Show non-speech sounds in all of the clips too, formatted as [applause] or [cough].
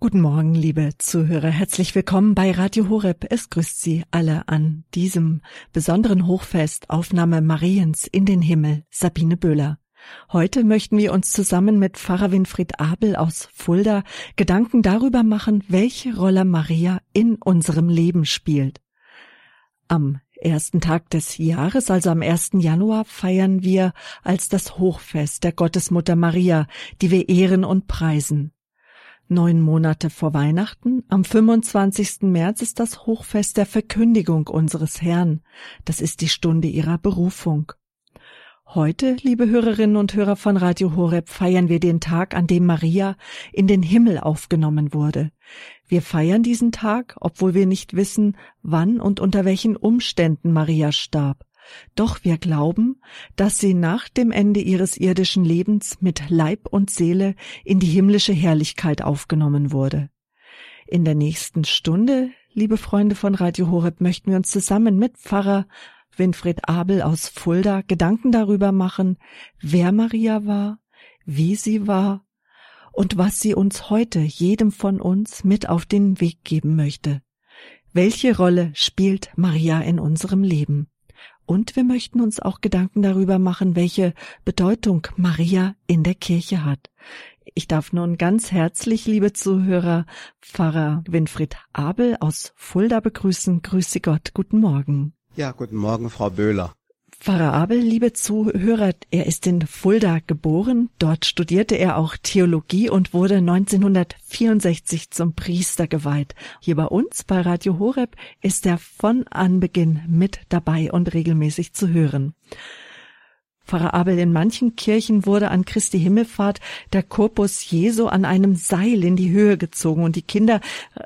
Guten Morgen, liebe Zuhörer. Herzlich willkommen bei Radio Horeb. Es grüßt Sie alle an diesem besonderen Hochfest Aufnahme Mariens in den Himmel, Sabine Böhler. Heute möchten wir uns zusammen mit Pfarrer Winfried Abel aus Fulda Gedanken darüber machen, welche Rolle Maria in unserem Leben spielt. Am ersten Tag des Jahres, also am 1. Januar, feiern wir als das Hochfest der Gottesmutter Maria, die wir ehren und preisen. Neun Monate vor Weihnachten, am 25. März, ist das Hochfest der Verkündigung unseres Herrn. Das ist die Stunde ihrer Berufung. Heute, liebe Hörerinnen und Hörer von Radio Horeb, feiern wir den Tag, an dem Maria in den Himmel aufgenommen wurde. Wir feiern diesen Tag, obwohl wir nicht wissen, wann und unter welchen Umständen Maria starb. Doch wir glauben, dass sie nach dem Ende ihres irdischen Lebens mit Leib und Seele in die himmlische Herrlichkeit aufgenommen wurde. In der nächsten Stunde, liebe Freunde von Radio Horeb, möchten wir uns zusammen mit Pfarrer Winfried Abel aus Fulda Gedanken darüber machen, wer Maria war, wie sie war und was sie uns heute, jedem von uns, mit auf den Weg geben möchte. Welche Rolle spielt Maria in unserem Leben? Und wir möchten uns auch Gedanken darüber machen, welche Bedeutung Maria in der Kirche hat. Ich darf nun ganz herzlich, liebe Zuhörer, Pfarrer Winfried Abel aus Fulda begrüßen. Grüße Gott, guten Morgen. Ja, guten Morgen, Frau Böhler. Pfarrer Abel, liebe Zuhörer, er ist in Fulda geboren. Dort studierte er auch Theologie und wurde 1964 zum Priester geweiht. Hier bei uns bei Radio Horeb ist er von Anbeginn mit dabei und regelmäßig zu hören. Pfarrer Abel, in manchen Kirchen wurde an Christi Himmelfahrt der Korpus Jesu an einem Seil in die Höhe gezogen und die Kinder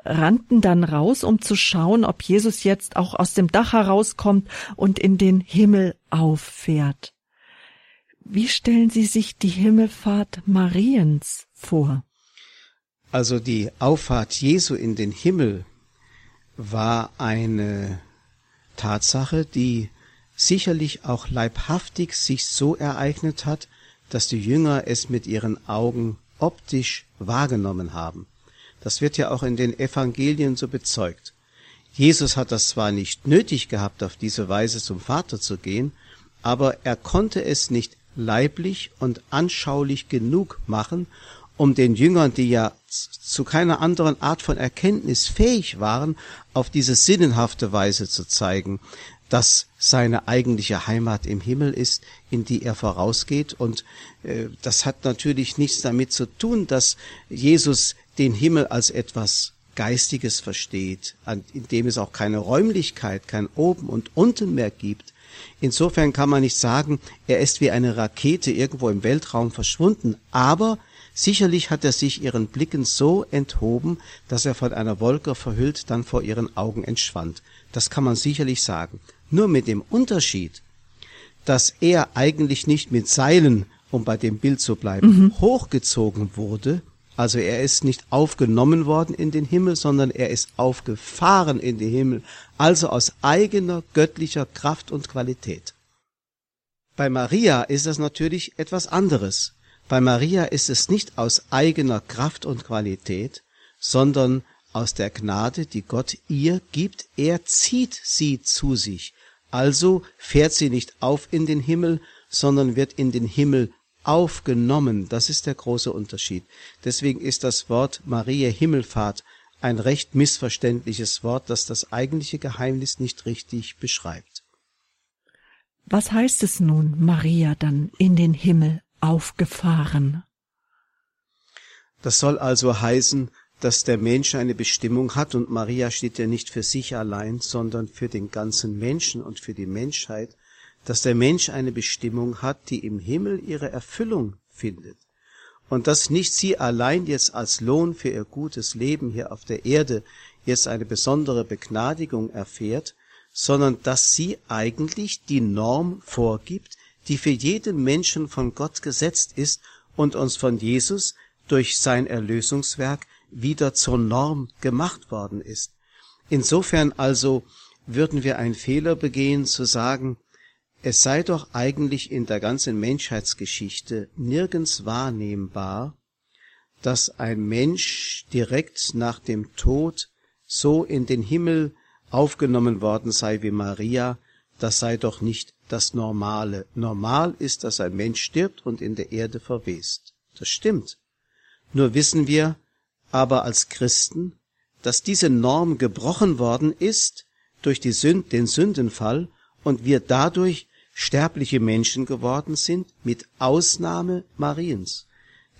rannten dann raus, um zu schauen, ob Jesus jetzt auch aus dem Dach herauskommt und in den Himmel auffährt. Wie stellen Sie sich die Himmelfahrt Mariens vor? Also die Auffahrt Jesu in den Himmel war eine Tatsache, die sicherlich auch leibhaftig sich so ereignet hat, dass die Jünger es mit ihren Augen optisch wahrgenommen haben. Das wird ja auch in den Evangelien so bezeugt. Jesus hat das zwar nicht nötig gehabt, auf diese Weise zum Vater zu gehen, aber er konnte es nicht leiblich und anschaulich genug machen, um den Jüngern, die ja zu keiner anderen Art von Erkenntnis fähig waren, auf diese sinnenhafte Weise zu zeigen, dass seine eigentliche Heimat im Himmel ist, in die er vorausgeht. Und äh, das hat natürlich nichts damit zu tun, dass Jesus den Himmel als etwas Geistiges versteht, an, in dem es auch keine Räumlichkeit, kein Oben und Unten mehr gibt. Insofern kann man nicht sagen, er ist wie eine Rakete irgendwo im Weltraum verschwunden, aber sicherlich hat er sich ihren Blicken so enthoben, dass er von einer Wolke verhüllt dann vor ihren Augen entschwand. Das kann man sicherlich sagen. Nur mit dem Unterschied, dass er eigentlich nicht mit Seilen, um bei dem Bild zu bleiben, mhm. hochgezogen wurde, also er ist nicht aufgenommen worden in den Himmel, sondern er ist aufgefahren in den Himmel, also aus eigener göttlicher Kraft und Qualität. Bei Maria ist das natürlich etwas anderes. Bei Maria ist es nicht aus eigener Kraft und Qualität, sondern aus der Gnade, die Gott ihr gibt, er zieht sie zu sich. Also fährt sie nicht auf in den Himmel, sondern wird in den Himmel aufgenommen. Das ist der große Unterschied. Deswegen ist das Wort Maria Himmelfahrt ein recht missverständliches Wort, das das eigentliche Geheimnis nicht richtig beschreibt. Was heißt es nun, Maria dann in den Himmel aufgefahren? Das soll also heißen, dass der Mensch eine Bestimmung hat und Maria steht ja nicht für sich allein, sondern für den ganzen Menschen und für die Menschheit, dass der Mensch eine Bestimmung hat, die im Himmel ihre Erfüllung findet. Und dass nicht sie allein jetzt als Lohn für ihr gutes Leben hier auf der Erde jetzt eine besondere Begnadigung erfährt, sondern dass sie eigentlich die Norm vorgibt, die für jeden Menschen von Gott gesetzt ist und uns von Jesus durch sein Erlösungswerk wieder zur Norm gemacht worden ist. Insofern also würden wir einen Fehler begehen zu sagen, es sei doch eigentlich in der ganzen Menschheitsgeschichte nirgends wahrnehmbar, dass ein Mensch direkt nach dem Tod so in den Himmel aufgenommen worden sei wie Maria, das sei doch nicht das Normale. Normal ist, dass ein Mensch stirbt und in der Erde verwest. Das stimmt. Nur wissen wir aber als Christen, dass diese Norm gebrochen worden ist durch Sünd, den Sündenfall und wir dadurch sterbliche Menschen geworden sind, mit Ausnahme Mariens.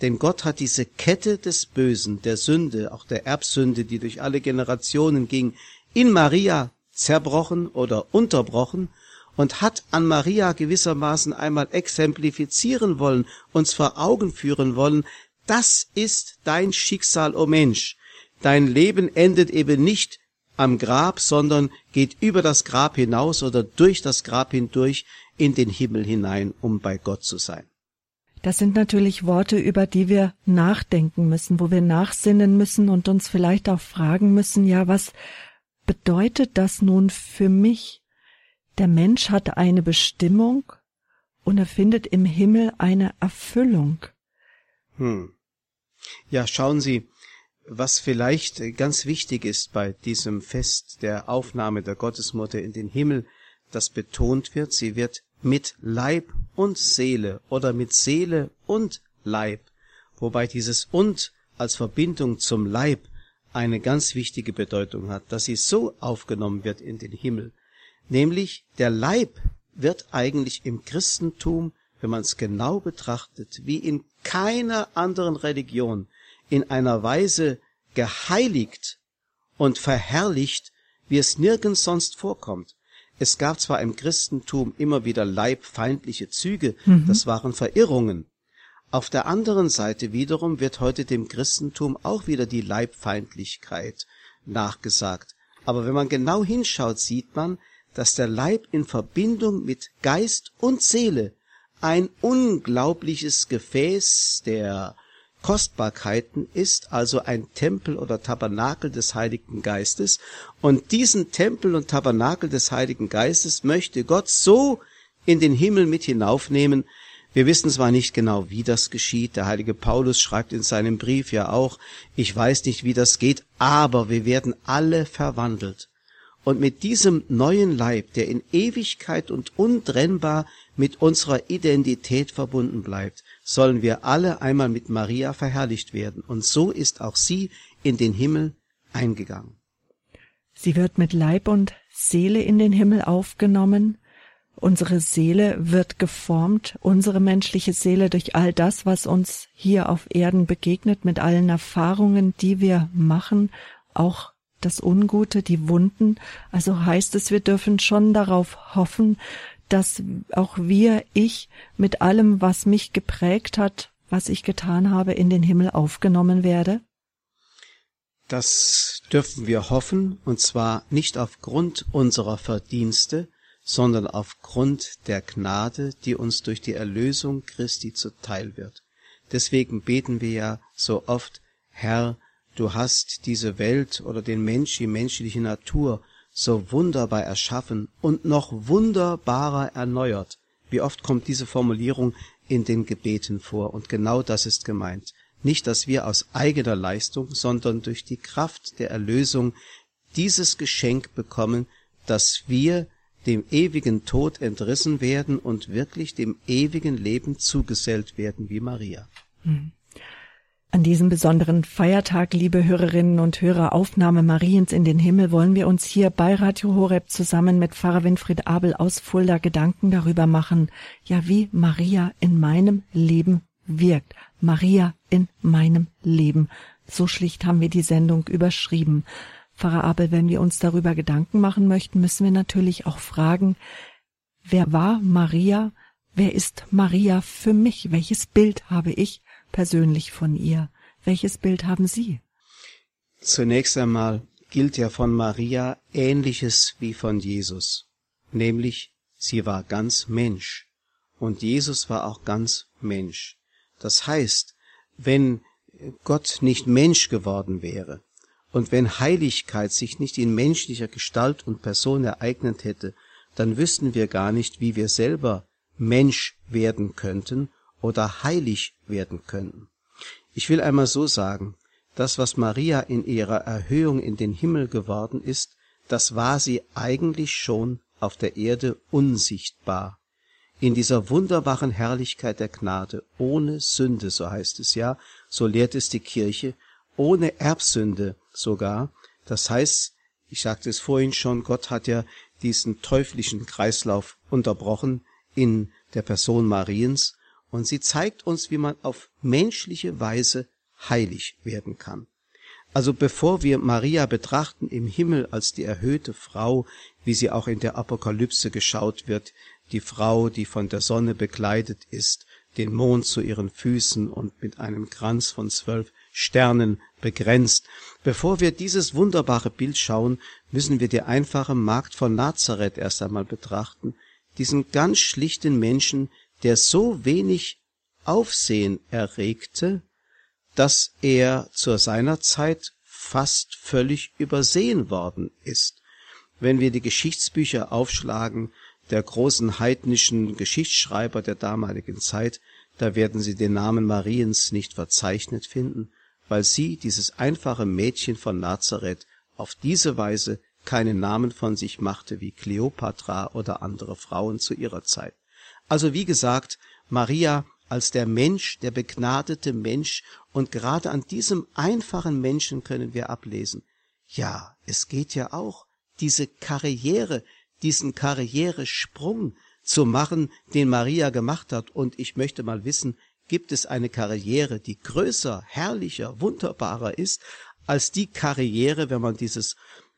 Denn Gott hat diese Kette des Bösen, der Sünde, auch der Erbsünde, die durch alle Generationen ging, in Maria zerbrochen oder unterbrochen und hat an Maria gewissermaßen einmal exemplifizieren wollen, uns vor Augen führen wollen, das ist dein Schicksal, o oh Mensch. Dein Leben endet eben nicht am Grab, sondern geht über das Grab hinaus oder durch das Grab hindurch in den Himmel hinein, um bei Gott zu sein. Das sind natürlich Worte, über die wir nachdenken müssen, wo wir nachsinnen müssen und uns vielleicht auch fragen müssen, ja, was bedeutet das nun für mich? Der Mensch hat eine Bestimmung und er findet im Himmel eine Erfüllung. Hm. Ja, schauen Sie, was vielleicht ganz wichtig ist bei diesem Fest der Aufnahme der Gottesmutter in den Himmel, das betont wird, sie wird mit Leib und Seele oder mit Seele und Leib, wobei dieses und als Verbindung zum Leib eine ganz wichtige Bedeutung hat, dass sie so aufgenommen wird in den Himmel. Nämlich der Leib wird eigentlich im Christentum, wenn man es genau betrachtet, wie in keiner anderen Religion in einer Weise geheiligt und verherrlicht, wie es nirgends sonst vorkommt. Es gab zwar im Christentum immer wieder leibfeindliche Züge, mhm. das waren Verirrungen. Auf der anderen Seite wiederum wird heute dem Christentum auch wieder die Leibfeindlichkeit nachgesagt. Aber wenn man genau hinschaut, sieht man, dass der Leib in Verbindung mit Geist und Seele ein unglaubliches Gefäß der Kostbarkeiten ist also ein Tempel oder Tabernakel des Heiligen Geistes. Und diesen Tempel und Tabernakel des Heiligen Geistes möchte Gott so in den Himmel mit hinaufnehmen. Wir wissen zwar nicht genau, wie das geschieht. Der heilige Paulus schreibt in seinem Brief ja auch, ich weiß nicht, wie das geht, aber wir werden alle verwandelt. Und mit diesem neuen Leib, der in Ewigkeit und untrennbar mit unserer Identität verbunden bleibt, sollen wir alle einmal mit Maria verherrlicht werden. Und so ist auch sie in den Himmel eingegangen. Sie wird mit Leib und Seele in den Himmel aufgenommen. Unsere Seele wird geformt, unsere menschliche Seele durch all das, was uns hier auf Erden begegnet, mit allen Erfahrungen, die wir machen, auch das Ungute, die Wunden. Also heißt es, wir dürfen schon darauf hoffen, dass auch wir, ich, mit allem, was mich geprägt hat, was ich getan habe, in den Himmel aufgenommen werde? Das dürfen wir hoffen, und zwar nicht aufgrund unserer Verdienste, sondern aufgrund der Gnade, die uns durch die Erlösung Christi zuteil wird. Deswegen beten wir ja so oft, Herr, du hast diese Welt oder den Mensch, die menschliche Natur so wunderbar erschaffen und noch wunderbarer erneuert. Wie oft kommt diese Formulierung in den Gebeten vor? Und genau das ist gemeint. Nicht, dass wir aus eigener Leistung, sondern durch die Kraft der Erlösung dieses Geschenk bekommen, dass wir dem ewigen Tod entrissen werden und wirklich dem ewigen Leben zugesellt werden wie Maria. Mhm. An diesem besonderen Feiertag, liebe Hörerinnen und Hörer, Aufnahme Mariens in den Himmel, wollen wir uns hier bei Radio Horeb zusammen mit Pfarrer Winfried Abel aus Fulda Gedanken darüber machen, ja, wie Maria in meinem Leben wirkt. Maria in meinem Leben. So schlicht haben wir die Sendung überschrieben. Pfarrer Abel, wenn wir uns darüber Gedanken machen möchten, müssen wir natürlich auch fragen, wer war Maria? Wer ist Maria für mich? Welches Bild habe ich persönlich von ihr. Welches Bild haben Sie? Zunächst einmal gilt ja von Maria Ähnliches wie von Jesus, nämlich sie war ganz Mensch und Jesus war auch ganz Mensch. Das heißt, wenn Gott nicht Mensch geworden wäre und wenn Heiligkeit sich nicht in menschlicher Gestalt und Person ereignet hätte, dann wüssten wir gar nicht, wie wir selber Mensch werden könnten oder heilig werden können. Ich will einmal so sagen, das, was Maria in ihrer Erhöhung in den Himmel geworden ist, das war sie eigentlich schon auf der Erde unsichtbar. In dieser wunderbaren Herrlichkeit der Gnade, ohne Sünde, so heißt es ja, so lehrt es die Kirche, ohne Erbsünde sogar. Das heißt, ich sagte es vorhin schon, Gott hat ja diesen teuflischen Kreislauf unterbrochen in der Person Mariens und sie zeigt uns, wie man auf menschliche Weise heilig werden kann. Also bevor wir Maria betrachten im Himmel als die erhöhte Frau, wie sie auch in der Apokalypse geschaut wird, die Frau, die von der Sonne bekleidet ist, den Mond zu ihren Füßen und mit einem Kranz von zwölf Sternen begrenzt. Bevor wir dieses wunderbare Bild schauen, müssen wir die einfache Magd von Nazareth erst einmal betrachten, diesen ganz schlichten Menschen, der so wenig Aufsehen erregte, dass er zu seiner Zeit fast völlig übersehen worden ist. Wenn wir die Geschichtsbücher aufschlagen, der großen heidnischen Geschichtsschreiber der damaligen Zeit, da werden Sie den Namen Mariens nicht verzeichnet finden, weil sie, dieses einfache Mädchen von Nazareth, auf diese Weise keinen Namen von sich machte wie Kleopatra oder andere Frauen zu ihrer Zeit. Also wie gesagt, Maria als der Mensch, der begnadete Mensch, und gerade an diesem einfachen Menschen können wir ablesen, ja, es geht ja auch, diese Karriere, diesen Karrieresprung zu machen, den Maria gemacht hat. Und ich möchte mal wissen, gibt es eine Karriere, die größer, herrlicher, wunderbarer ist, als die Karriere, wenn man dieses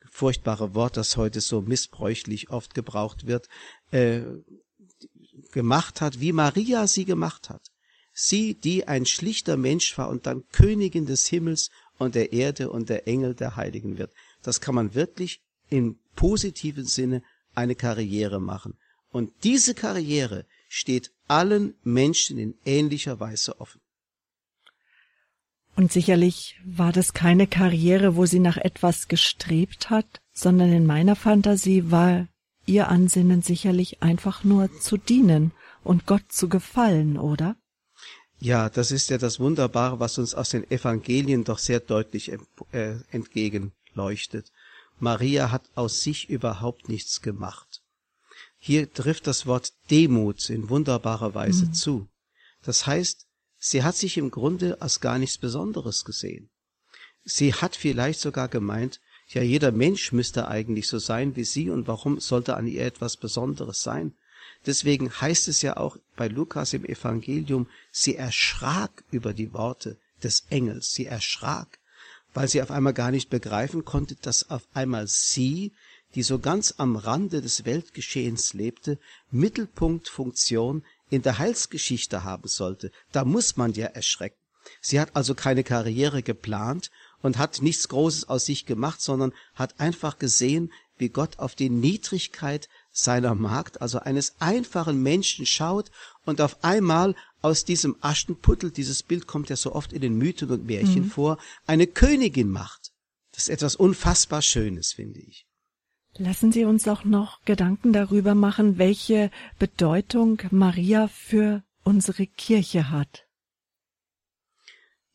furchtbare Wort, das heute so missbräuchlich oft gebraucht wird, äh, gemacht hat, wie Maria sie gemacht hat. Sie, die ein schlichter Mensch war und dann Königin des Himmels und der Erde und der Engel der Heiligen wird. Das kann man wirklich im positiven Sinne eine Karriere machen. Und diese Karriere steht allen Menschen in ähnlicher Weise offen. Und sicherlich war das keine Karriere, wo sie nach etwas gestrebt hat, sondern in meiner Fantasie war ihr Ansinnen sicherlich einfach nur zu dienen und Gott zu gefallen, oder? Ja, das ist ja das Wunderbare, was uns aus den Evangelien doch sehr deutlich äh, entgegenleuchtet. Maria hat aus sich überhaupt nichts gemacht. Hier trifft das Wort Demut in wunderbarer Weise mhm. zu. Das heißt, sie hat sich im Grunde als gar nichts Besonderes gesehen. Sie hat vielleicht sogar gemeint, ja, jeder Mensch müsste eigentlich so sein wie sie und warum sollte an ihr etwas Besonderes sein? Deswegen heißt es ja auch bei Lukas im Evangelium, sie erschrak über die Worte des Engels, sie erschrak, weil sie auf einmal gar nicht begreifen konnte, dass auf einmal sie, die so ganz am Rande des Weltgeschehens lebte, Mittelpunktfunktion in der Heilsgeschichte haben sollte. Da muss man ja erschrecken. Sie hat also keine Karriere geplant und hat nichts Großes aus sich gemacht, sondern hat einfach gesehen, wie Gott auf die Niedrigkeit seiner Magd, also eines einfachen Menschen schaut und auf einmal aus diesem Aschenputtel, dieses Bild kommt ja so oft in den Mythen und Märchen mhm. vor, eine Königin macht. Das ist etwas unfassbar Schönes, finde ich. Lassen Sie uns auch noch Gedanken darüber machen, welche Bedeutung Maria für unsere Kirche hat.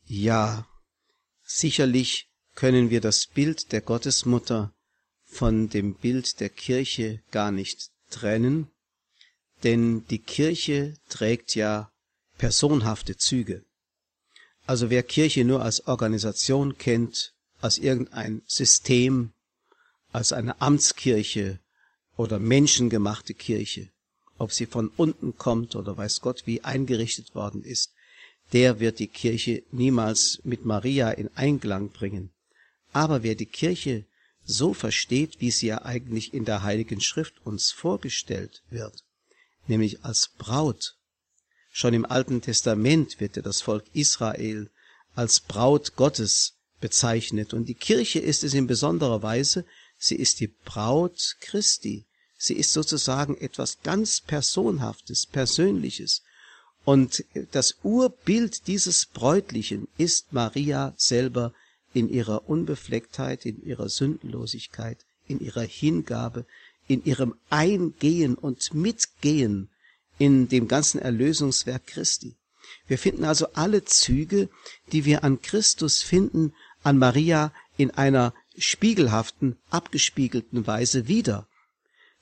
Ja, Sicherlich können wir das Bild der Gottesmutter von dem Bild der Kirche gar nicht trennen, denn die Kirche trägt ja personhafte Züge. Also wer Kirche nur als Organisation kennt, als irgendein System, als eine Amtskirche oder menschengemachte Kirche, ob sie von unten kommt oder weiß Gott wie eingerichtet worden ist, der wird die Kirche niemals mit Maria in Einklang bringen. Aber wer die Kirche so versteht, wie sie ja eigentlich in der Heiligen Schrift uns vorgestellt wird, nämlich als Braut. Schon im Alten Testament wird ja das Volk Israel als Braut Gottes bezeichnet und die Kirche ist es in besonderer Weise, sie ist die Braut Christi. Sie ist sozusagen etwas ganz Personhaftes, Persönliches, und das Urbild dieses Bräutlichen ist Maria selber in ihrer Unbeflecktheit, in ihrer Sündenlosigkeit, in ihrer Hingabe, in ihrem Eingehen und Mitgehen in dem ganzen Erlösungswerk Christi. Wir finden also alle Züge, die wir an Christus finden, an Maria in einer spiegelhaften, abgespiegelten Weise wieder.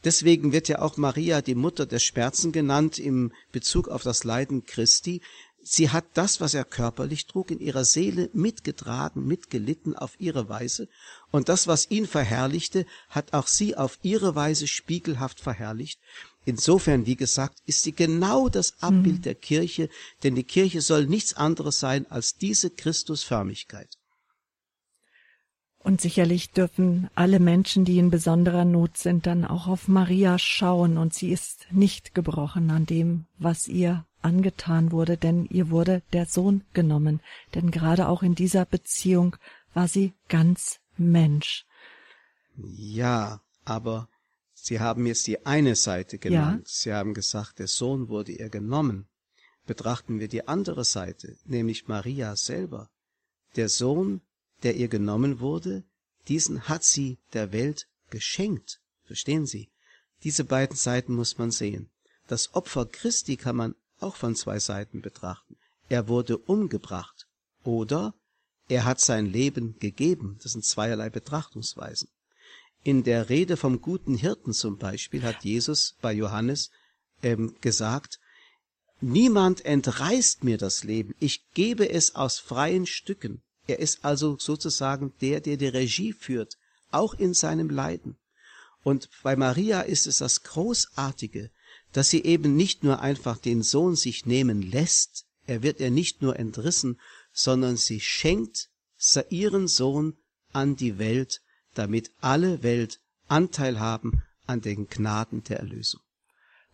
Deswegen wird ja auch Maria die Mutter der Schmerzen genannt im Bezug auf das Leiden Christi. Sie hat das, was er körperlich trug, in ihrer Seele mitgetragen, mitgelitten auf ihre Weise. Und das, was ihn verherrlichte, hat auch sie auf ihre Weise spiegelhaft verherrlicht. Insofern, wie gesagt, ist sie genau das Abbild mhm. der Kirche, denn die Kirche soll nichts anderes sein als diese Christusförmigkeit. Und sicherlich dürfen alle Menschen, die in besonderer Not sind, dann auch auf Maria schauen, und sie ist nicht gebrochen an dem, was ihr angetan wurde, denn ihr wurde der Sohn genommen, denn gerade auch in dieser Beziehung war sie ganz Mensch. Ja, aber Sie haben jetzt die eine Seite genannt. Ja. Sie haben gesagt, der Sohn wurde ihr genommen. Betrachten wir die andere Seite, nämlich Maria selber. Der Sohn der ihr genommen wurde, diesen hat sie der Welt geschenkt. Verstehen Sie? Diese beiden Seiten muss man sehen. Das Opfer Christi kann man auch von zwei Seiten betrachten. Er wurde umgebracht oder er hat sein Leben gegeben. Das sind zweierlei Betrachtungsweisen. In der Rede vom guten Hirten zum Beispiel hat Jesus bei Johannes ähm, gesagt, Niemand entreißt mir das Leben, ich gebe es aus freien Stücken. Er ist also sozusagen der, der die Regie führt, auch in seinem Leiden. Und bei Maria ist es das Großartige, dass sie eben nicht nur einfach den Sohn sich nehmen lässt, er wird ihr nicht nur entrissen, sondern sie schenkt ihren Sohn an die Welt, damit alle Welt Anteil haben an den Gnaden der Erlösung.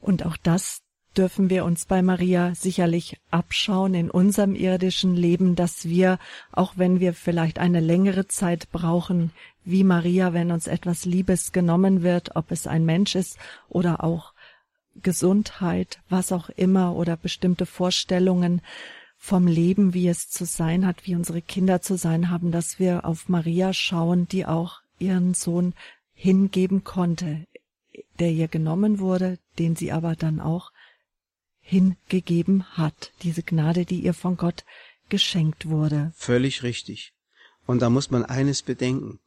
Und auch das dürfen wir uns bei Maria sicherlich abschauen in unserem irdischen Leben, dass wir, auch wenn wir vielleicht eine längere Zeit brauchen, wie Maria, wenn uns etwas Liebes genommen wird, ob es ein Mensch ist oder auch Gesundheit, was auch immer oder bestimmte Vorstellungen vom Leben, wie es zu sein hat, wie unsere Kinder zu sein haben, dass wir auf Maria schauen, die auch ihren Sohn hingeben konnte, der ihr genommen wurde, den sie aber dann auch hingegeben hat, diese Gnade, die ihr von Gott geschenkt wurde. Völlig richtig. Und da muss man eines bedenken.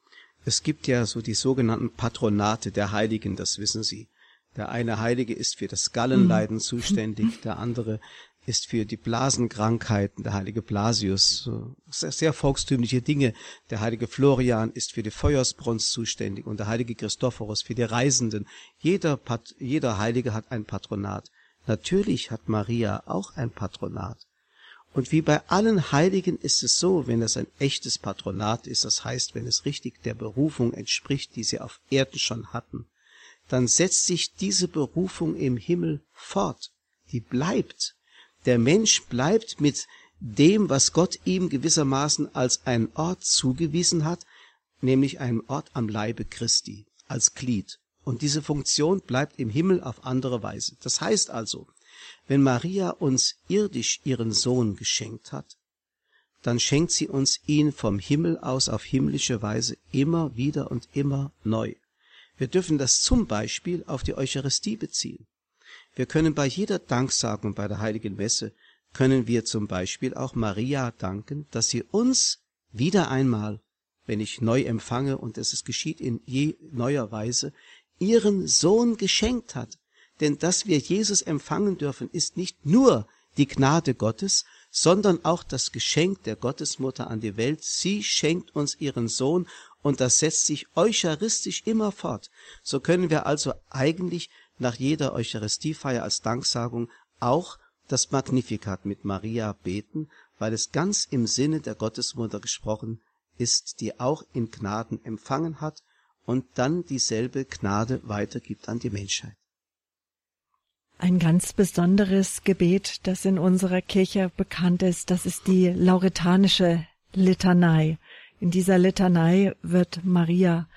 Es gibt ja so die sogenannten Patronate der Heiligen, das wissen Sie. Der eine Heilige ist für das Gallenleiden mhm. zuständig, [laughs] der andere ist für die Blasenkrankheiten, der heilige Blasius, sehr, sehr, volkstümliche Dinge. Der heilige Florian ist für die Feuersbrunst zuständig und der heilige Christophorus für die Reisenden. Jeder, Pat, jeder Heilige hat ein Patronat. Natürlich hat Maria auch ein Patronat. Und wie bei allen Heiligen ist es so, wenn es ein echtes Patronat ist, das heißt, wenn es richtig der Berufung entspricht, die sie auf Erden schon hatten, dann setzt sich diese Berufung im Himmel fort. Die bleibt. Der Mensch bleibt mit dem, was Gott ihm gewissermaßen als einen Ort zugewiesen hat, nämlich einem Ort am Leibe Christi, als Glied. Und diese Funktion bleibt im Himmel auf andere Weise. Das heißt also, wenn Maria uns irdisch ihren Sohn geschenkt hat, dann schenkt sie uns ihn vom Himmel aus auf himmlische Weise immer wieder und immer neu. Wir dürfen das zum Beispiel auf die Eucharistie beziehen. Wir können bei jeder Danksagung bei der heiligen Messe, können wir zum Beispiel auch Maria danken, dass sie uns wieder einmal, wenn ich neu empfange und es geschieht in je neuer Weise, ihren Sohn geschenkt hat. Denn dass wir Jesus empfangen dürfen, ist nicht nur die Gnade Gottes, sondern auch das Geschenk der Gottesmutter an die Welt. Sie schenkt uns ihren Sohn und das setzt sich eucharistisch immer fort. So können wir also eigentlich nach jeder Eucharistiefeier als Danksagung auch das Magnificat mit Maria beten, weil es ganz im Sinne der Gottesmutter gesprochen ist, die auch in Gnaden empfangen hat und dann dieselbe Gnade weitergibt an die Menschheit. Ein ganz besonderes Gebet, das in unserer Kirche bekannt ist, das ist die lauretanische Litanei. In dieser Litanei wird Maria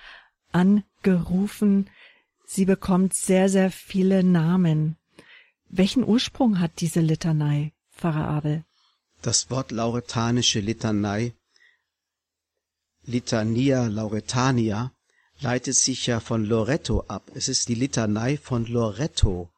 angerufen. Sie bekommt sehr, sehr viele Namen. Welchen Ursprung hat diese Litanei, Pfarrer Abel? Das Wort lauretanische Litanei, Litania Lauretania, leitet sich ja von Loretto ab. Es ist die Litanei von Loretto.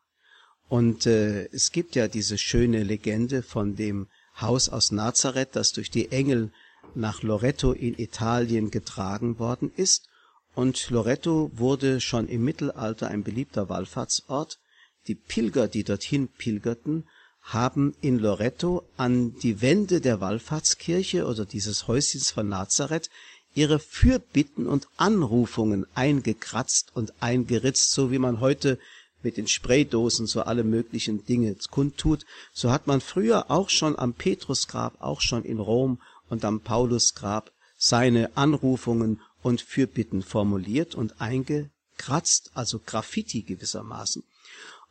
Und äh, es gibt ja diese schöne Legende von dem Haus aus Nazareth, das durch die Engel nach Loretto in Italien getragen worden ist. Und Loretto wurde schon im Mittelalter ein beliebter Wallfahrtsort. Die Pilger, die dorthin pilgerten, haben in Loretto an die Wände der Wallfahrtskirche oder dieses Häuschens von Nazareth ihre Fürbitten und Anrufungen eingekratzt und eingeritzt, so wie man heute mit den Spraydosen so alle möglichen Dinge kundtut, so hat man früher auch schon am Petrusgrab, auch schon in Rom und am Paulusgrab seine Anrufungen und Fürbitten formuliert und eingekratzt, also Graffiti gewissermaßen.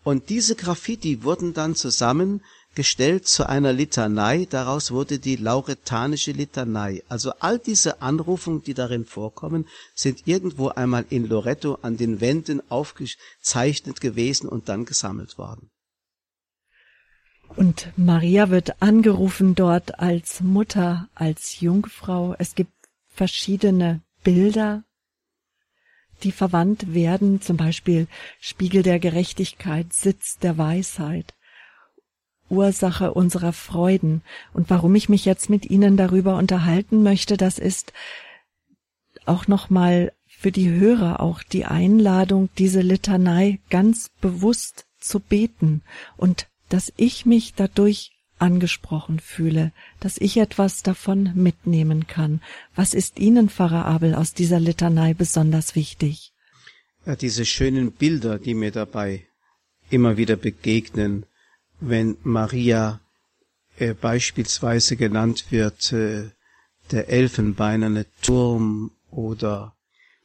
Und diese Graffiti wurden dann zusammengestellt zu einer Litanei, daraus wurde die lauretanische Litanei. Also all diese Anrufungen, die darin vorkommen, sind irgendwo einmal in Loretto an den Wänden aufgezeichnet gewesen und dann gesammelt worden. Und Maria wird angerufen dort als Mutter, als Jungfrau. Es gibt verschiedene Bilder die verwandt werden, zum Beispiel Spiegel der Gerechtigkeit, Sitz der Weisheit, Ursache unserer Freuden. Und warum ich mich jetzt mit Ihnen darüber unterhalten möchte, das ist auch nochmal für die Hörer auch die Einladung, diese Litanei ganz bewusst zu beten und dass ich mich dadurch angesprochen fühle, dass ich etwas davon mitnehmen kann. Was ist Ihnen, Pfarrer Abel, aus dieser Litanei besonders wichtig? Ja, diese schönen Bilder, die mir dabei immer wieder begegnen, wenn Maria äh, beispielsweise genannt wird, äh, der elfenbeinerne Turm oder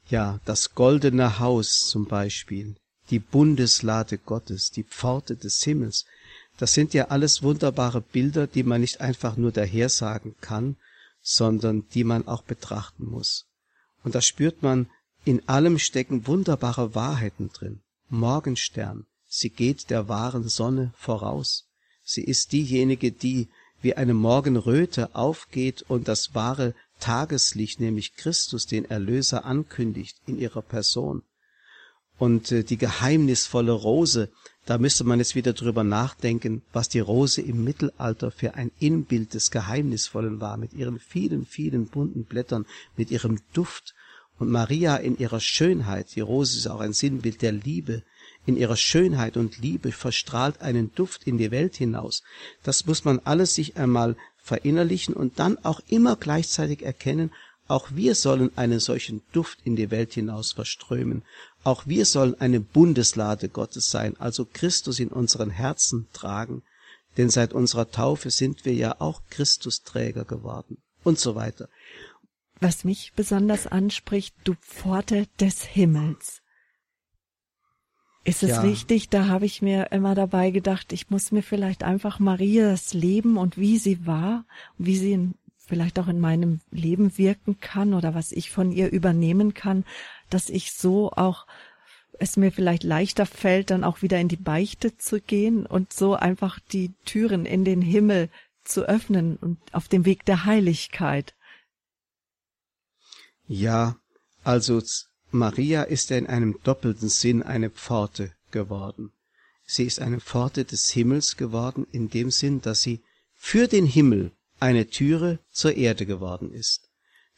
ja, das goldene Haus zum Beispiel, die Bundeslade Gottes, die Pforte des Himmels, das sind ja alles wunderbare Bilder, die man nicht einfach nur dahersagen kann, sondern die man auch betrachten muss. Und da spürt man, in allem stecken wunderbare Wahrheiten drin. Morgenstern, sie geht der wahren Sonne voraus. Sie ist diejenige, die wie eine Morgenröte aufgeht und das wahre Tageslicht, nämlich Christus, den Erlöser, ankündigt in ihrer Person. Und äh, die geheimnisvolle Rose, da müsste man jetzt wieder drüber nachdenken, was die Rose im Mittelalter für ein Inbild des Geheimnisvollen war, mit ihren vielen, vielen bunten Blättern, mit ihrem Duft. Und Maria in ihrer Schönheit, die Rose ist auch ein Sinnbild der Liebe, in ihrer Schönheit und Liebe verstrahlt einen Duft in die Welt hinaus. Das muss man alles sich einmal verinnerlichen und dann auch immer gleichzeitig erkennen, auch wir sollen einen solchen Duft in die Welt hinaus verströmen. Auch wir sollen eine Bundeslade Gottes sein, also Christus in unseren Herzen tragen, denn seit unserer Taufe sind wir ja auch Christusträger geworden und so weiter. Was mich besonders anspricht, du Pforte des Himmels. Ist es ja. richtig? Da habe ich mir immer dabei gedacht, ich muss mir vielleicht einfach Marias Leben und wie sie war, wie sie in, vielleicht auch in meinem Leben wirken kann oder was ich von ihr übernehmen kann, dass ich so auch es mir vielleicht leichter fällt, dann auch wieder in die Beichte zu gehen und so einfach die Türen in den Himmel zu öffnen und auf dem Weg der Heiligkeit. Ja, also Maria ist in einem doppelten Sinn eine Pforte geworden. Sie ist eine Pforte des Himmels geworden in dem Sinn, dass sie für den Himmel eine Türe zur Erde geworden ist.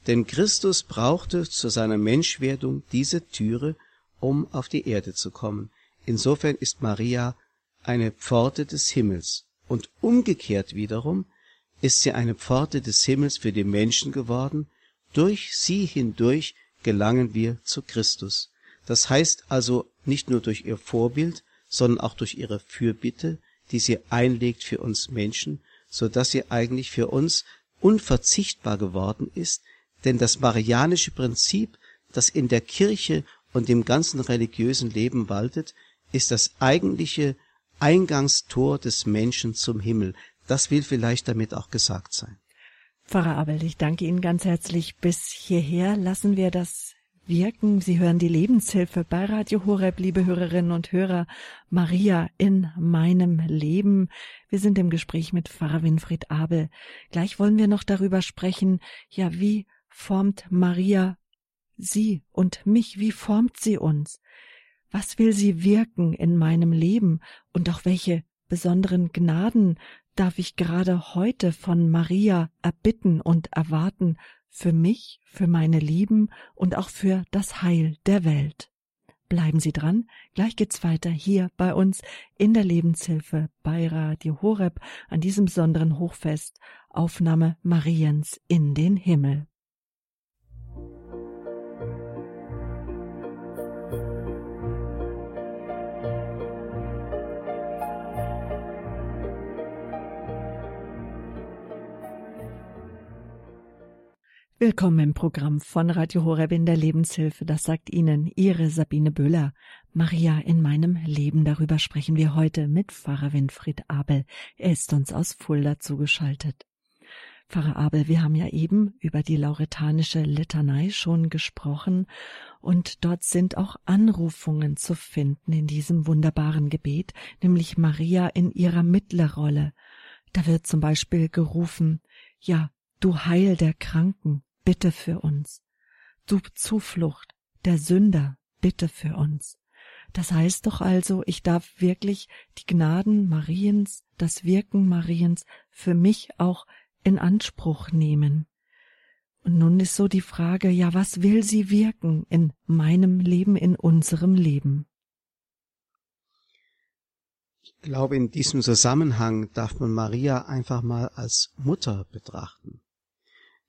Denn Christus brauchte zu seiner Menschwerdung diese Türe, um auf die Erde zu kommen. Insofern ist Maria eine Pforte des Himmels. Und umgekehrt wiederum ist sie eine Pforte des Himmels für die Menschen geworden. Durch sie hindurch gelangen wir zu Christus. Das heißt also nicht nur durch ihr Vorbild, sondern auch durch ihre Fürbitte, die sie einlegt für uns Menschen, so dass sie eigentlich für uns unverzichtbar geworden ist, denn das marianische Prinzip, das in der Kirche und im ganzen religiösen Leben waltet, ist das eigentliche Eingangstor des Menschen zum Himmel. Das will vielleicht damit auch gesagt sein. Pfarrer Abel, ich danke Ihnen ganz herzlich. Bis hierher lassen wir das wirken. Sie hören die Lebenshilfe bei Radio Horeb, liebe Hörerinnen und Hörer. Maria in meinem Leben. Wir sind im Gespräch mit Pfarrer Winfried Abel. Gleich wollen wir noch darüber sprechen, ja, wie formt Maria sie und mich, wie formt sie uns? was will sie wirken in meinem Leben und auch welche besonderen Gnaden darf ich gerade heute von Maria erbitten und erwarten für mich, für meine Lieben und auch für das Heil der Welt. Bleiben Sie dran, gleich geht's weiter hier bei uns in der Lebenshilfe bei Radio Horeb an diesem besonderen Hochfest Aufnahme Mariens in den Himmel. Willkommen im Programm von Radio Horeb in der Lebenshilfe. Das sagt Ihnen Ihre Sabine Böhler. Maria in meinem Leben. Darüber sprechen wir heute mit Pfarrer Winfried Abel. Er ist uns aus Fulda zugeschaltet. Pfarrer Abel, wir haben ja eben über die lauretanische Litanei schon gesprochen und dort sind auch Anrufungen zu finden in diesem wunderbaren Gebet, nämlich Maria in ihrer Mittlerrolle. Da wird zum Beispiel gerufen, ja, du Heil der Kranken, bitte für uns. Du Zuflucht der Sünder, bitte für uns. Das heißt doch also, ich darf wirklich die Gnaden Mariens, das Wirken Mariens für mich auch in Anspruch nehmen. Und nun ist so die Frage, ja, was will sie wirken in meinem Leben, in unserem Leben? Ich glaube, in diesem Zusammenhang darf man Maria einfach mal als Mutter betrachten.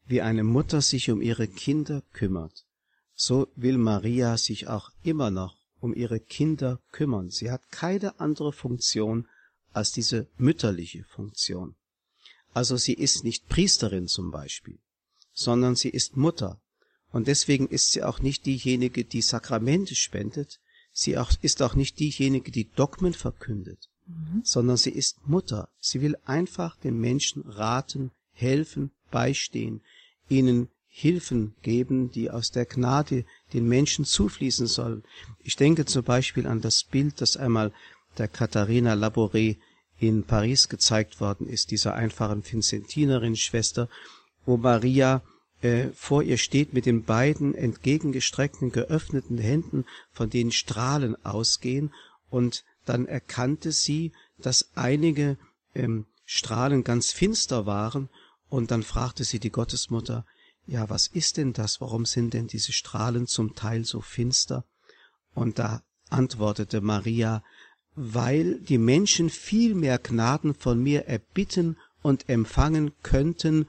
Wie eine Mutter sich um ihre Kinder kümmert, so will Maria sich auch immer noch um ihre Kinder kümmern. Sie hat keine andere Funktion als diese mütterliche Funktion. Also sie ist nicht Priesterin zum Beispiel, sondern sie ist Mutter. Und deswegen ist sie auch nicht diejenige, die Sakramente spendet, sie auch, ist auch nicht diejenige, die Dogmen verkündet, mhm. sondern sie ist Mutter. Sie will einfach den Menschen raten, helfen, beistehen, ihnen Hilfen geben, die aus der Gnade den Menschen zufließen sollen. Ich denke zum Beispiel an das Bild, das einmal der Katharina Labouré in Paris gezeigt worden ist, dieser einfachen Vincentinerin-Schwester, wo Maria äh, vor ihr steht mit den beiden entgegengestreckten, geöffneten Händen, von denen Strahlen ausgehen, und dann erkannte sie, dass einige ähm, Strahlen ganz finster waren und dann fragte sie die Gottesmutter, ja, was ist denn das? Warum sind denn diese Strahlen zum Teil so finster? Und da antwortete Maria, weil die Menschen viel mehr Gnaden von mir erbitten und empfangen könnten,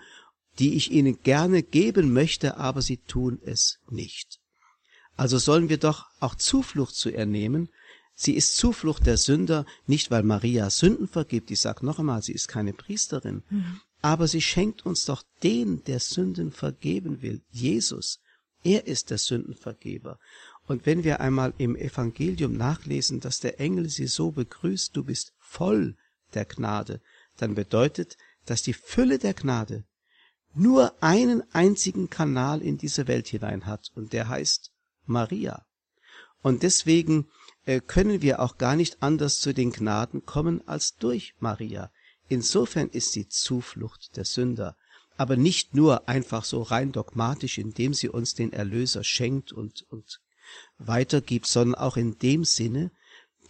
die ich ihnen gerne geben möchte, aber sie tun es nicht. Also sollen wir doch auch Zuflucht zu ihr nehmen. Sie ist Zuflucht der Sünder, nicht weil Maria Sünden vergibt. Ich sage noch einmal, sie ist keine Priesterin, mhm aber sie schenkt uns doch den, der Sünden vergeben will, Jesus. Er ist der Sündenvergeber. Und wenn wir einmal im Evangelium nachlesen, dass der Engel sie so begrüßt, du bist voll der Gnade, dann bedeutet, dass die Fülle der Gnade nur einen einzigen Kanal in diese Welt hinein hat, und der heißt Maria. Und deswegen äh, können wir auch gar nicht anders zu den Gnaden kommen als durch Maria. Insofern ist sie Zuflucht der Sünder, aber nicht nur einfach so rein dogmatisch, indem sie uns den Erlöser schenkt und, und weitergibt, sondern auch in dem Sinne,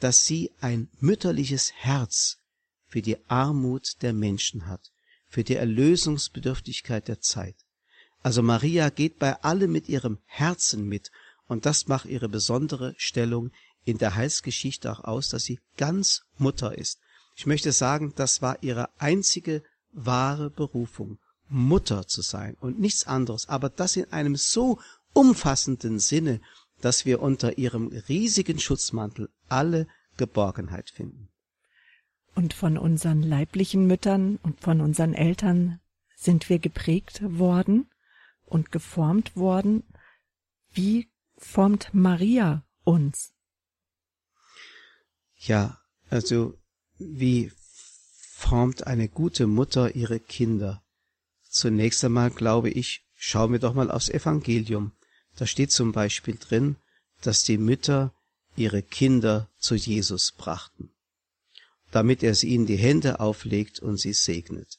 dass sie ein mütterliches Herz für die Armut der Menschen hat, für die Erlösungsbedürftigkeit der Zeit. Also Maria geht bei allem mit ihrem Herzen mit, und das macht ihre besondere Stellung in der Heilsgeschichte auch aus, dass sie ganz Mutter ist. Ich möchte sagen, das war ihre einzige wahre Berufung, Mutter zu sein und nichts anderes, aber das in einem so umfassenden Sinne, dass wir unter ihrem riesigen Schutzmantel alle Geborgenheit finden. Und von unseren leiblichen Müttern und von unseren Eltern sind wir geprägt worden und geformt worden. Wie formt Maria uns? Ja, also wie formt eine gute Mutter ihre Kinder? Zunächst einmal glaube ich, schauen wir doch mal aufs Evangelium. Da steht zum Beispiel drin, dass die Mütter ihre Kinder zu Jesus brachten, damit er sie ihnen die Hände auflegt und sie segnet.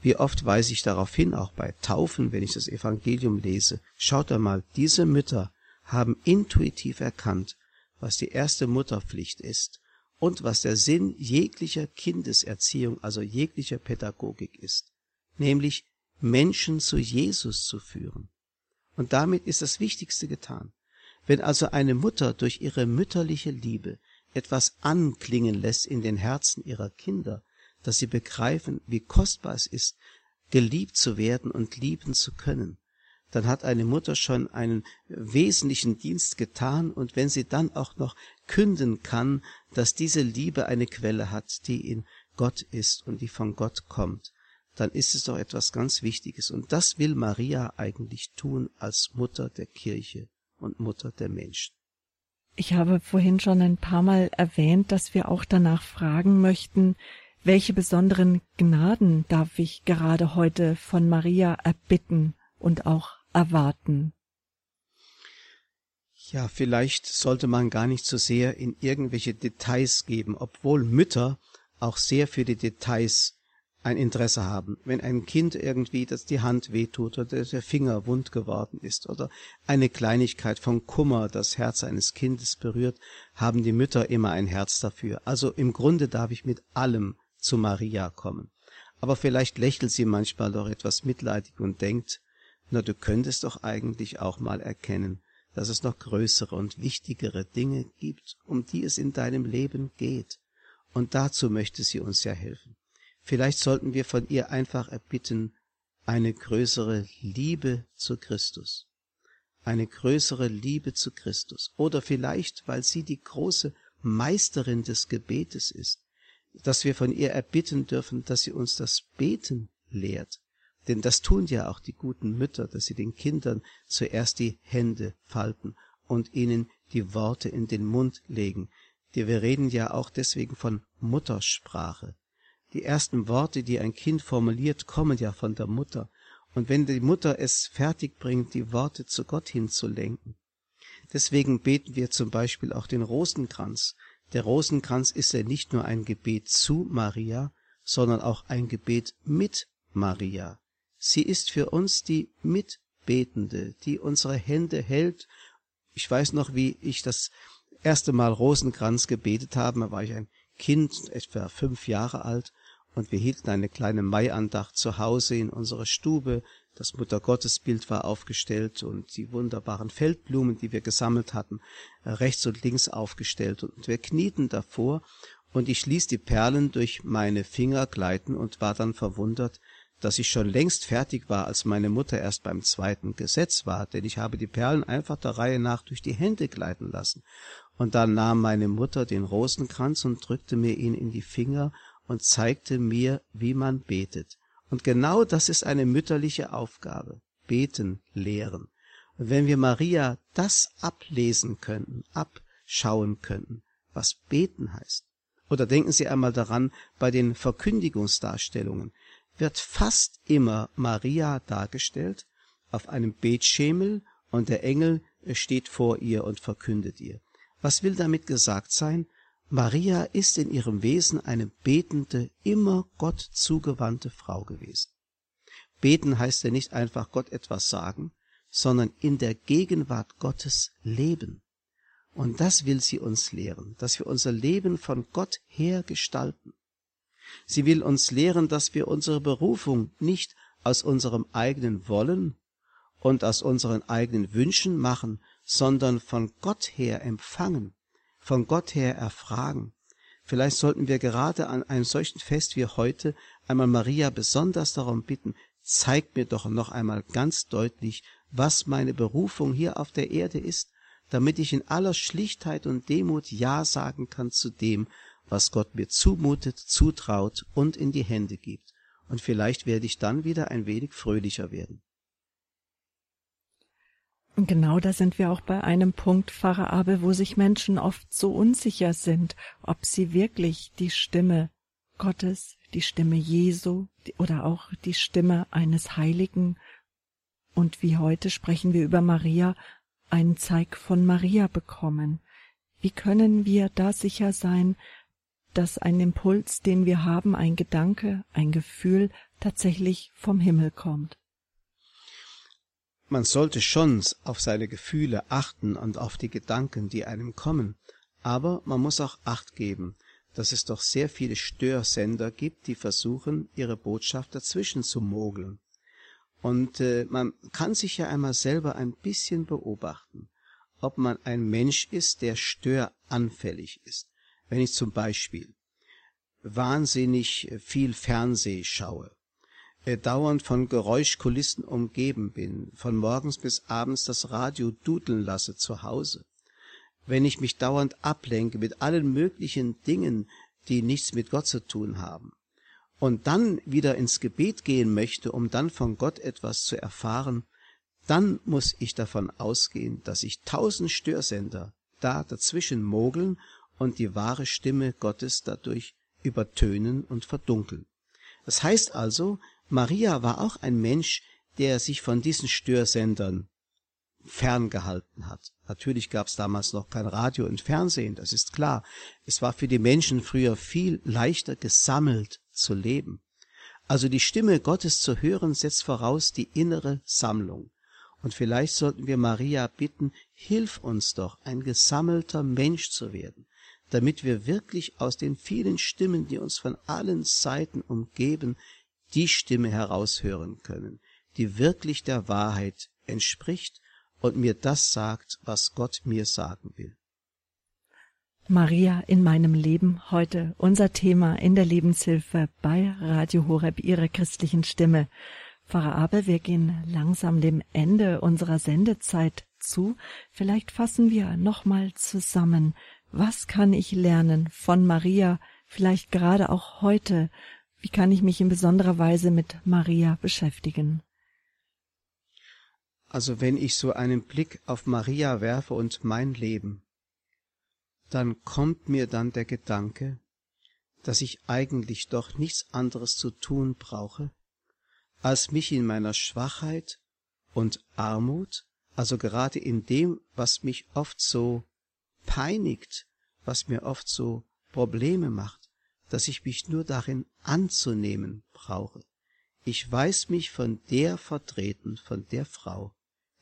Wie oft weise ich darauf hin, auch bei Taufen, wenn ich das Evangelium lese. Schaut einmal, diese Mütter haben intuitiv erkannt, was die erste Mutterpflicht ist und was der Sinn jeglicher Kindeserziehung, also jeglicher Pädagogik ist, nämlich Menschen zu Jesus zu führen. Und damit ist das Wichtigste getan. Wenn also eine Mutter durch ihre mütterliche Liebe etwas anklingen lässt in den Herzen ihrer Kinder, dass sie begreifen, wie kostbar es ist, geliebt zu werden und lieben zu können, dann hat eine Mutter schon einen wesentlichen Dienst getan und wenn sie dann auch noch künden kann, dass diese Liebe eine Quelle hat, die in Gott ist und die von Gott kommt, dann ist es doch etwas ganz Wichtiges. Und das will Maria eigentlich tun als Mutter der Kirche und Mutter der Menschen. Ich habe vorhin schon ein paar Mal erwähnt, dass wir auch danach fragen möchten, welche besonderen Gnaden darf ich gerade heute von Maria erbitten und auch erwarten? Ja, vielleicht sollte man gar nicht so sehr in irgendwelche Details geben, obwohl Mütter auch sehr für die Details ein Interesse haben. Wenn ein Kind irgendwie, dass die Hand wehtut oder der Finger wund geworden ist oder eine Kleinigkeit von Kummer das Herz eines Kindes berührt, haben die Mütter immer ein Herz dafür. Also im Grunde darf ich mit allem zu Maria kommen. Aber vielleicht lächelt sie manchmal doch etwas mitleidig und denkt, na, du könntest doch eigentlich auch mal erkennen, dass es noch größere und wichtigere Dinge gibt, um die es in deinem Leben geht. Und dazu möchte sie uns ja helfen. Vielleicht sollten wir von ihr einfach erbitten, eine größere Liebe zu Christus. Eine größere Liebe zu Christus. Oder vielleicht, weil sie die große Meisterin des Gebetes ist, dass wir von ihr erbitten dürfen, dass sie uns das Beten lehrt, denn das tun ja auch die guten Mütter, dass sie den Kindern zuerst die Hände falten und ihnen die Worte in den Mund legen. Wir reden ja auch deswegen von Muttersprache. Die ersten Worte, die ein Kind formuliert, kommen ja von der Mutter. Und wenn die Mutter es fertig bringt, die Worte zu Gott hinzulenken. Deswegen beten wir zum Beispiel auch den Rosenkranz. Der Rosenkranz ist ja nicht nur ein Gebet zu Maria, sondern auch ein Gebet mit Maria. Sie ist für uns die Mitbetende, die unsere Hände hält. Ich weiß noch, wie ich das erste Mal Rosenkranz gebetet habe. Da war ich ein Kind, etwa fünf Jahre alt, und wir hielten eine kleine Maiandacht zu Hause in unserer Stube. Das Muttergottesbild war aufgestellt und die wunderbaren Feldblumen, die wir gesammelt hatten, rechts und links aufgestellt. Und wir knieten davor, und ich ließ die Perlen durch meine Finger gleiten und war dann verwundert, dass ich schon längst fertig war, als meine Mutter erst beim zweiten Gesetz war, denn ich habe die Perlen einfach der Reihe nach durch die Hände gleiten lassen. Und dann nahm meine Mutter den Rosenkranz und drückte mir ihn in die Finger und zeigte mir, wie man betet. Und genau das ist eine mütterliche Aufgabe. Beten, lehren. Und wenn wir Maria das ablesen könnten, abschauen könnten, was beten heißt. Oder denken Sie einmal daran bei den Verkündigungsdarstellungen wird fast immer Maria dargestellt auf einem Betschemel und der Engel steht vor ihr und verkündet ihr. Was will damit gesagt sein? Maria ist in ihrem Wesen eine betende, immer Gott zugewandte Frau gewesen. Beten heißt ja nicht einfach Gott etwas sagen, sondern in der Gegenwart Gottes leben. Und das will sie uns lehren, dass wir unser Leben von Gott her gestalten. Sie will uns lehren, dass wir unsere Berufung nicht aus unserem eigenen Wollen und aus unseren eigenen Wünschen machen, sondern von Gott her empfangen, von Gott her erfragen. Vielleicht sollten wir gerade an einem solchen Fest wie heute einmal Maria besonders darum bitten, zeig mir doch noch einmal ganz deutlich, was meine Berufung hier auf der Erde ist, damit ich in aller Schlichtheit und Demut Ja sagen kann zu dem, was Gott mir zumutet, zutraut und in die Hände gibt. Und vielleicht werde ich dann wieder ein wenig fröhlicher werden. Genau da sind wir auch bei einem Punkt, Pfarrer Abel, wo sich Menschen oft so unsicher sind, ob sie wirklich die Stimme Gottes, die Stimme Jesu oder auch die Stimme eines Heiligen und wie heute sprechen wir über Maria, einen Zeig von Maria bekommen. Wie können wir da sicher sein, dass ein Impuls, den wir haben, ein Gedanke, ein Gefühl tatsächlich vom Himmel kommt. man sollte schon auf seine Gefühle achten und auf die Gedanken, die einem kommen, aber man muss auch Acht geben, dass es doch sehr viele Störsender gibt, die versuchen, ihre Botschaft dazwischen zu mogeln. Und äh, man kann sich ja einmal selber ein bisschen beobachten, ob man ein Mensch ist, der störanfällig ist. Wenn ich zum Beispiel wahnsinnig viel Fernseh schaue, äh, dauernd von Geräuschkulissen umgeben bin, von morgens bis abends das Radio dudeln lasse zu Hause, wenn ich mich dauernd ablenke mit allen möglichen Dingen, die nichts mit Gott zu tun haben, und dann wieder ins Gebet gehen möchte, um dann von Gott etwas zu erfahren, dann muss ich davon ausgehen, dass sich tausend Störsender da dazwischen mogeln und die wahre Stimme Gottes dadurch übertönen und verdunkeln. Das heißt also, Maria war auch ein Mensch, der sich von diesen Störsendern ferngehalten hat. Natürlich gab es damals noch kein Radio und Fernsehen, das ist klar. Es war für die Menschen früher viel leichter gesammelt zu leben. Also die Stimme Gottes zu hören setzt voraus die innere Sammlung. Und vielleicht sollten wir Maria bitten, hilf uns doch, ein gesammelter Mensch zu werden, damit wir wirklich aus den vielen Stimmen, die uns von allen Seiten umgeben, die Stimme heraushören können, die wirklich der Wahrheit entspricht und mir das sagt, was Gott mir sagen will. Maria in meinem Leben heute unser Thema in der Lebenshilfe bei Radio Horeb ihrer christlichen Stimme. Pfarrer Abel, wir gehen langsam dem Ende unserer Sendezeit zu. Vielleicht fassen wir nochmal zusammen. Was kann ich lernen von Maria, vielleicht gerade auch heute? Wie kann ich mich in besonderer Weise mit Maria beschäftigen? Also wenn ich so einen Blick auf Maria werfe und mein Leben, dann kommt mir dann der Gedanke, dass ich eigentlich doch nichts anderes zu tun brauche, als mich in meiner Schwachheit und Armut, also gerade in dem, was mich oft so peinigt, was mir oft so Probleme macht, dass ich mich nur darin anzunehmen brauche. Ich weiß mich von der vertreten, von der Frau,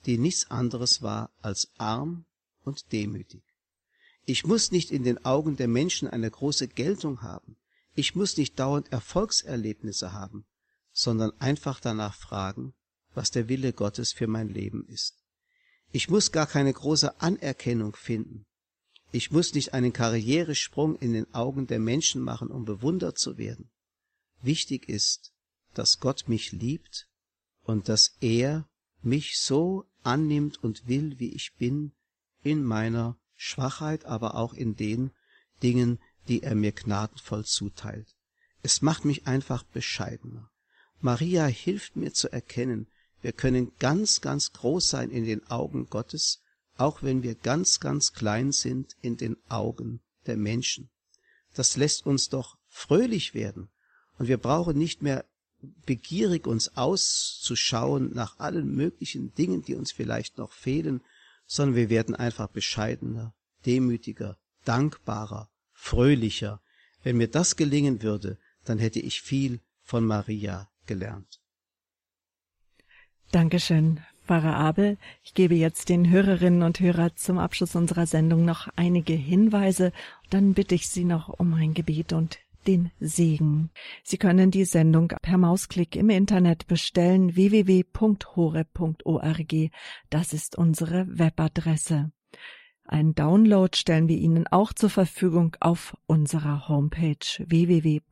die nichts anderes war als arm und demütig. Ich muss nicht in den Augen der Menschen eine große Geltung haben. Ich muss nicht dauernd Erfolgserlebnisse haben, sondern einfach danach fragen, was der Wille Gottes für mein Leben ist. Ich muss gar keine große Anerkennung finden. Ich muss nicht einen Karrieresprung in den Augen der Menschen machen, um bewundert zu werden. Wichtig ist, dass Gott mich liebt und dass er mich so annimmt und will, wie ich bin, in meiner Schwachheit, aber auch in den Dingen, die er mir gnadenvoll zuteilt. Es macht mich einfach bescheidener. Maria hilft mir zu erkennen, wir können ganz, ganz groß sein in den Augen Gottes, auch wenn wir ganz, ganz klein sind in den Augen der Menschen. Das lässt uns doch fröhlich werden. Und wir brauchen nicht mehr begierig uns auszuschauen nach allen möglichen Dingen, die uns vielleicht noch fehlen, sondern wir werden einfach bescheidener, demütiger, dankbarer, fröhlicher. Wenn mir das gelingen würde, dann hätte ich viel von Maria gelernt. Dankeschön, Pfarrer Abel. Ich gebe jetzt den Hörerinnen und Hörern zum Abschluss unserer Sendung noch einige Hinweise. Dann bitte ich Sie noch um ein Gebet und den Segen. Sie können die Sendung per Mausklick im Internet bestellen www.hore.org. Das ist unsere Webadresse. Ein Download stellen wir Ihnen auch zur Verfügung auf unserer Homepage www.hore.org.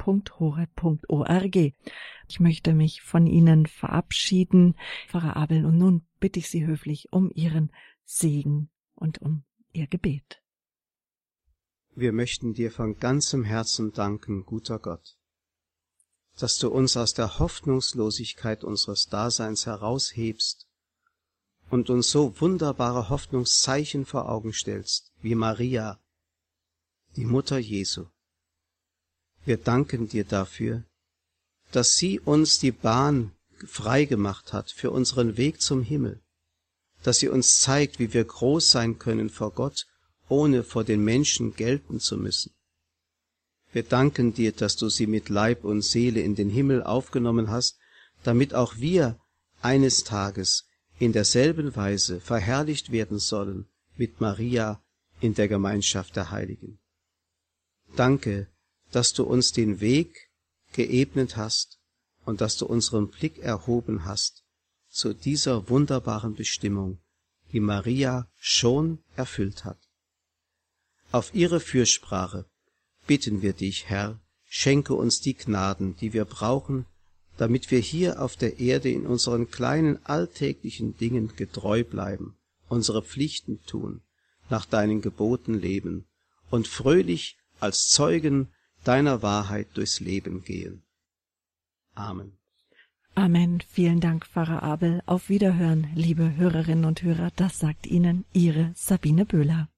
Ich möchte mich von Ihnen verabschieden, Pfarrer Abel, und nun bitte ich Sie höflich um Ihren Segen und um Ihr Gebet. Wir möchten dir von ganzem Herzen danken, guter Gott, dass du uns aus der Hoffnungslosigkeit unseres Daseins heraushebst und uns so wunderbare Hoffnungszeichen vor Augen stellst, wie Maria, die Mutter Jesu. Wir danken dir dafür, dass sie uns die Bahn frei gemacht hat für unseren Weg zum Himmel, dass sie uns zeigt, wie wir groß sein können vor Gott ohne vor den Menschen gelten zu müssen. Wir danken dir, dass du sie mit Leib und Seele in den Himmel aufgenommen hast, damit auch wir eines Tages in derselben Weise verherrlicht werden sollen mit Maria in der Gemeinschaft der Heiligen. Danke, dass du uns den Weg geebnet hast und dass du unseren Blick erhoben hast zu dieser wunderbaren Bestimmung, die Maria schon erfüllt hat. Auf ihre Fürsprache bitten wir dich, Herr, schenke uns die Gnaden, die wir brauchen, damit wir hier auf der Erde in unseren kleinen alltäglichen Dingen getreu bleiben, unsere Pflichten tun, nach deinen Geboten leben und fröhlich als Zeugen deiner Wahrheit durchs Leben gehen. Amen. Amen. Vielen Dank, Pfarrer Abel. Auf Wiederhören, liebe Hörerinnen und Hörer. Das sagt Ihnen Ihre Sabine Böhler.